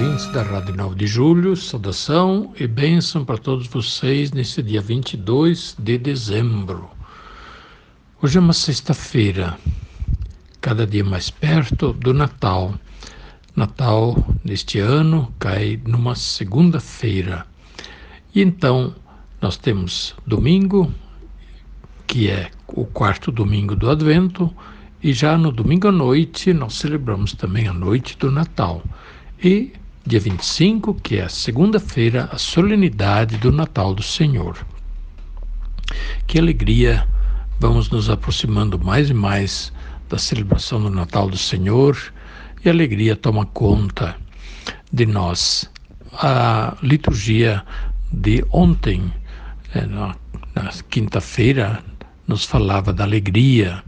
ouvintes da Rádio 9 de Julho, saudação e bênção para todos vocês nesse dia 22 de dezembro. Hoje é uma sexta-feira, cada dia mais perto do Natal. Natal neste ano cai numa segunda-feira. E então nós temos domingo, que é o quarto domingo do Advento, e já no domingo à noite nós celebramos também a noite do Natal. E dia 25, que é a segunda-feira, a solenidade do Natal do Senhor. Que alegria! Vamos nos aproximando mais e mais da celebração do Natal do Senhor e a alegria toma conta de nós. A liturgia de ontem, eh, na, na quinta-feira, nos falava da alegria.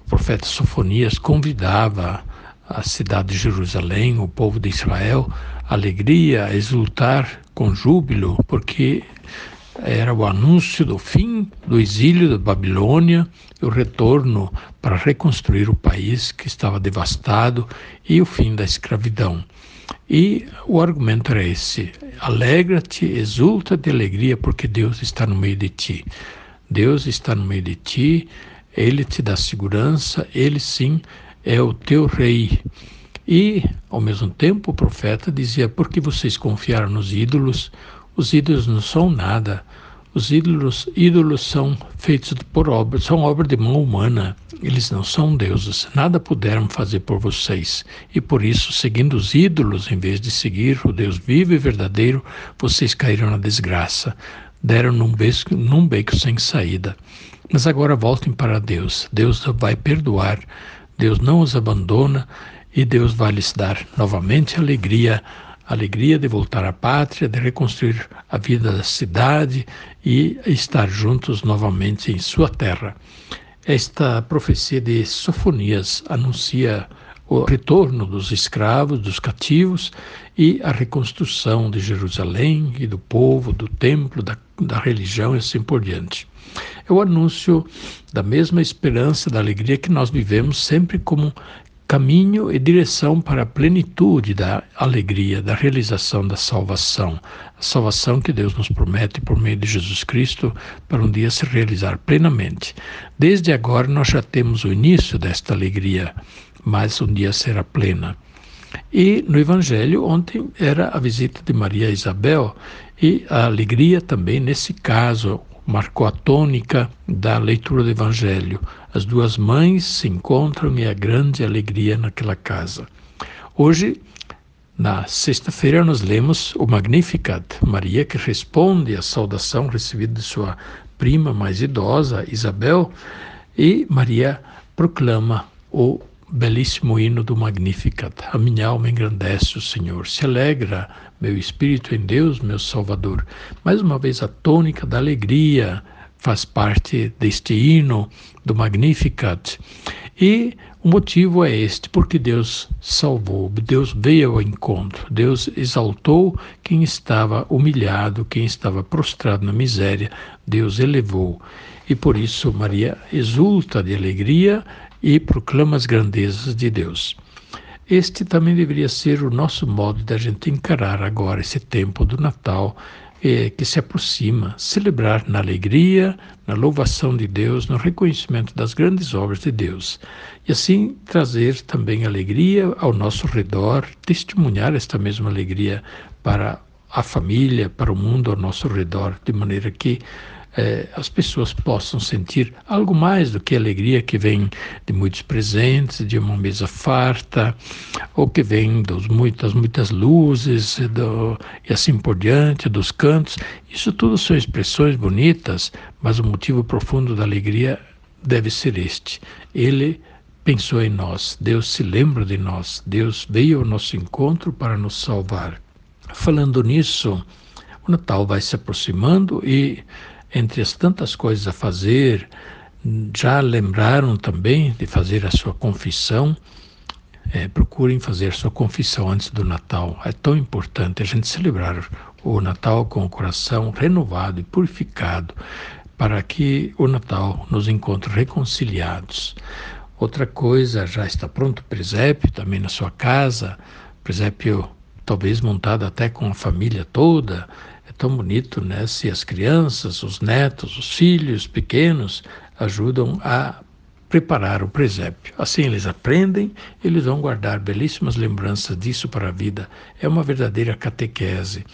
O profeta Sofonias convidava a cidade de Jerusalém, o povo de Israel, alegria, exultar com júbilo, porque era o anúncio do fim do exílio da Babilônia o retorno para reconstruir o país que estava devastado e o fim da escravidão. E o argumento era esse: alegra-te, exulta de alegria, porque Deus está no meio de ti. Deus está no meio de ti, ele te dá segurança, ele sim é o teu rei. E, ao mesmo tempo, o profeta dizia: Porque vocês confiaram nos ídolos? Os ídolos não são nada. Os ídolos, ídolos são feitos por obra, são obra de mão humana. Eles não são deuses. Nada puderam fazer por vocês. E por isso, seguindo os ídolos, em vez de seguir o Deus vivo e verdadeiro, vocês caíram na desgraça. Deram num beco, num beco sem saída. Mas agora voltem para Deus. Deus vai perdoar. Deus não os abandona e Deus vai lhes dar novamente alegria, alegria de voltar à pátria, de reconstruir a vida da cidade e estar juntos novamente em sua terra. Esta profecia de Sofonias anuncia o retorno dos escravos, dos cativos e a reconstrução de Jerusalém e do povo, do templo, da, da religião e assim por diante. É o anúncio da mesma esperança, da alegria que nós vivemos sempre como caminho e direção para a plenitude da alegria, da realização da salvação. A salvação que Deus nos promete por meio de Jesus Cristo para um dia se realizar plenamente. Desde agora nós já temos o início desta alegria, mas um dia será plena. E no Evangelho, ontem era a visita de Maria a Isabel e a alegria também nesse caso, marcou a tônica da leitura do Evangelho. As duas mães se encontram e há grande alegria naquela casa. Hoje, na sexta-feira, nós lemos o Magnificat, Maria que responde à saudação recebida de sua prima mais idosa, Isabel, e Maria proclama o belíssimo hino do Magnificat. A minha alma engrandece o Senhor, se alegra meu espírito em Deus, meu Salvador. Mais uma vez, a tônica da alegria faz parte deste hino do Magnificat. E o motivo é este, porque Deus salvou, Deus veio ao encontro, Deus exaltou quem estava humilhado, quem estava prostrado na miséria, Deus elevou. E por isso Maria exulta de alegria e proclama as grandezas de Deus. Este também deveria ser o nosso modo de a gente encarar agora esse tempo do Natal eh, que se aproxima, celebrar na alegria, na louvação de Deus, no reconhecimento das grandes obras de Deus. E assim trazer também alegria ao nosso redor, testemunhar esta mesma alegria para a família, para o mundo ao nosso redor, de maneira que eh, as pessoas possam sentir algo mais do que a alegria que vem de muitos presentes, de uma mesa farta, ou que vem dos muitas, muitas luzes do, e assim por diante, dos cantos. Isso tudo são expressões bonitas, mas o motivo profundo da alegria deve ser este. Ele pensou em nós, Deus se lembra de nós, Deus veio ao nosso encontro para nos salvar. Falando nisso, o Natal vai se aproximando e, entre as tantas coisas a fazer, já lembraram também de fazer a sua confissão. É, procurem fazer a sua confissão antes do Natal. É tão importante a gente celebrar o Natal com o coração renovado e purificado, para que o Natal nos encontre reconciliados. Outra coisa, já está pronto o presépio também na sua casa, presépio talvez montado até com a família toda. Tão bonito, né? Se as crianças, os netos, os filhos pequenos ajudam a preparar o presépio. Assim eles aprendem, eles vão guardar belíssimas lembranças disso para a vida. É uma verdadeira catequese.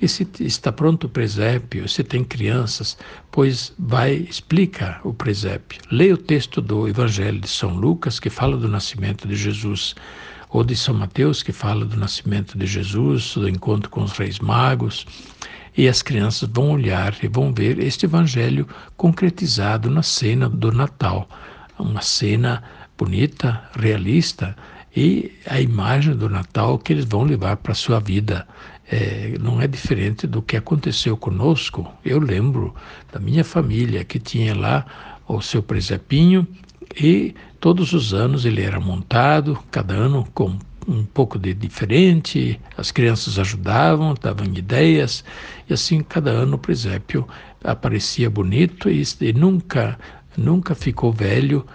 E se está pronto o presépio, se tem crianças, pois vai, explica o presépio. Leia o texto do Evangelho de São Lucas, que fala do nascimento de Jesus, ou de São Mateus, que fala do nascimento de Jesus, do encontro com os reis magos. E as crianças vão olhar e vão ver este Evangelho concretizado na cena do Natal uma cena bonita, realista e a imagem do Natal que eles vão levar para a sua vida. É, não é diferente do que aconteceu conosco. Eu lembro da minha família que tinha lá o seu presepinho e todos os anos ele era montado, cada ano com um pouco de diferente, as crianças ajudavam, davam ideias, e assim cada ano o presépio aparecia bonito e, e nunca nunca ficou velho,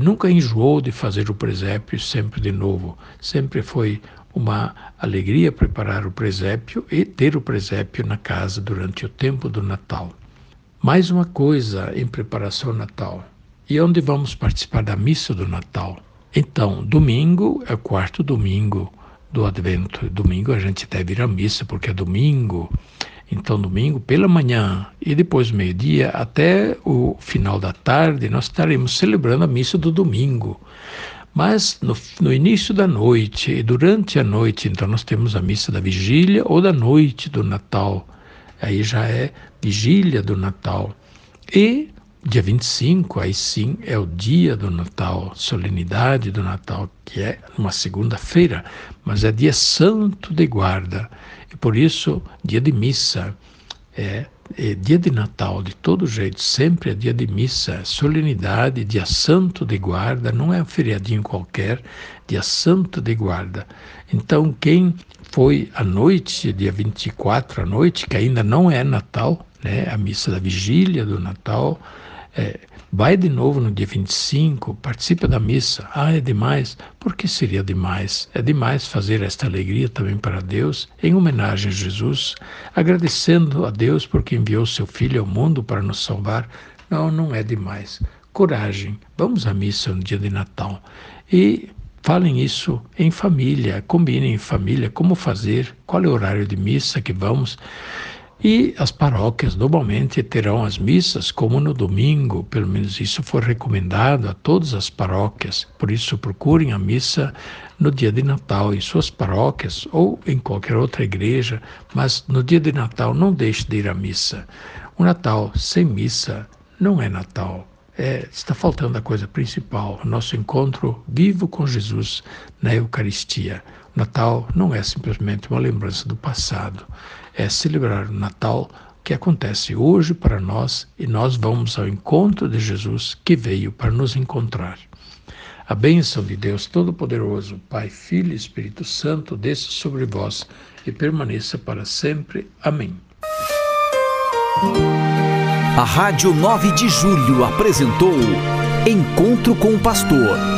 nunca enjoou de fazer o presépio sempre de novo. Sempre foi uma alegria preparar o presépio e ter o presépio na casa durante o tempo do Natal. Mais uma coisa em preparação ao Natal. E onde vamos participar da missa do Natal? Então, domingo é o quarto domingo do Advento. Domingo a gente deve ir à missa porque é domingo. Então, domingo pela manhã e depois meio-dia até o final da tarde, nós estaremos celebrando a missa do domingo. Mas no, no, início da noite e durante a noite, então nós temos a missa da vigília ou da noite do Natal. Aí já é vigília do Natal. E dia 25, aí sim é o dia do Natal, solenidade do Natal, que é uma segunda-feira, mas é dia santo de guarda. E por isso, dia de missa, é, é, dia de Natal, de todo jeito, sempre é dia de missa, solenidade, dia santo de guarda, não é um feriadinho qualquer, dia santo de guarda. Então, quem foi à noite, dia 24 à noite, que ainda não é Natal, né, a missa da vigília do Natal, é, vai de novo no dia 25, participa da missa. Ah, é demais. Por que seria demais? É demais fazer esta alegria também para Deus, em homenagem a Jesus, agradecendo a Deus porque enviou seu Filho ao mundo para nos salvar. Não, não é demais. Coragem, vamos à missa no dia de Natal. E Falem isso em família, combinem em família como fazer, qual é o horário de missa que vamos. E as paróquias normalmente terão as missas como no domingo, pelo menos isso foi recomendado a todas as paróquias. Por isso, procurem a missa no dia de Natal em suas paróquias ou em qualquer outra igreja, mas no dia de Natal não deixe de ir à missa. O Natal sem missa não é Natal. É, está faltando a coisa principal, o nosso encontro vivo com Jesus na Eucaristia. Natal não é simplesmente uma lembrança do passado, é celebrar o Natal que acontece hoje para nós e nós vamos ao encontro de Jesus que veio para nos encontrar. A bênção de Deus Todo-Poderoso, Pai, Filho e Espírito Santo, desça sobre vós e permaneça para sempre. Amém. A Rádio 9 de Julho apresentou Encontro com o Pastor,